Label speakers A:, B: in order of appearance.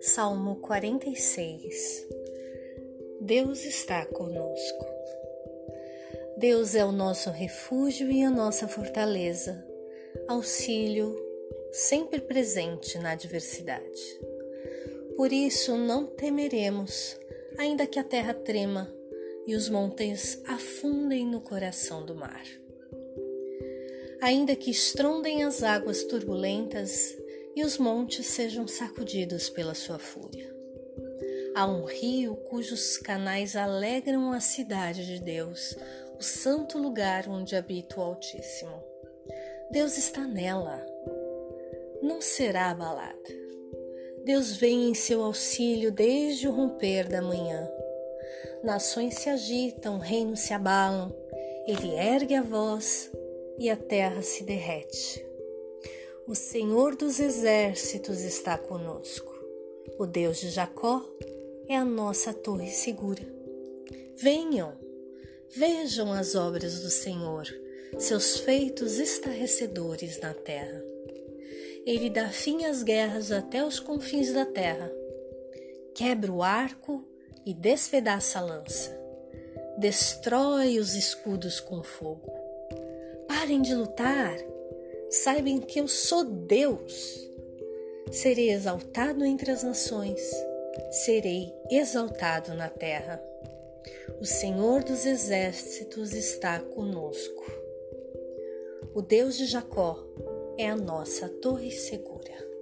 A: Salmo 46 Deus está conosco. Deus é o nosso refúgio e a nossa fortaleza, auxílio sempre presente na adversidade. Por isso não temeremos, ainda que a terra trema e os montes afundem no coração do mar. Ainda que estrondem as águas turbulentas e os montes sejam sacudidos pela sua fúria. Há um rio cujos canais alegram a cidade de Deus, o santo lugar onde habita o Altíssimo. Deus está nela. Não será abalada. Deus vem em seu auxílio desde o romper da manhã. Nações se agitam, reinos se abalam. Ele ergue a voz e a terra se derrete. O Senhor dos exércitos está conosco. O Deus de Jacó é a nossa torre segura. Venham, vejam as obras do Senhor, seus feitos estarrecedores na terra. Ele dá fim às guerras até os confins da terra. Quebra o arco e despedaça a lança. Destrói os escudos com fogo. Parem de lutar saibam que eu sou Deus. Serei exaltado entre as nações, serei exaltado na terra. O Senhor dos exércitos está conosco. O Deus de Jacó é a nossa torre segura.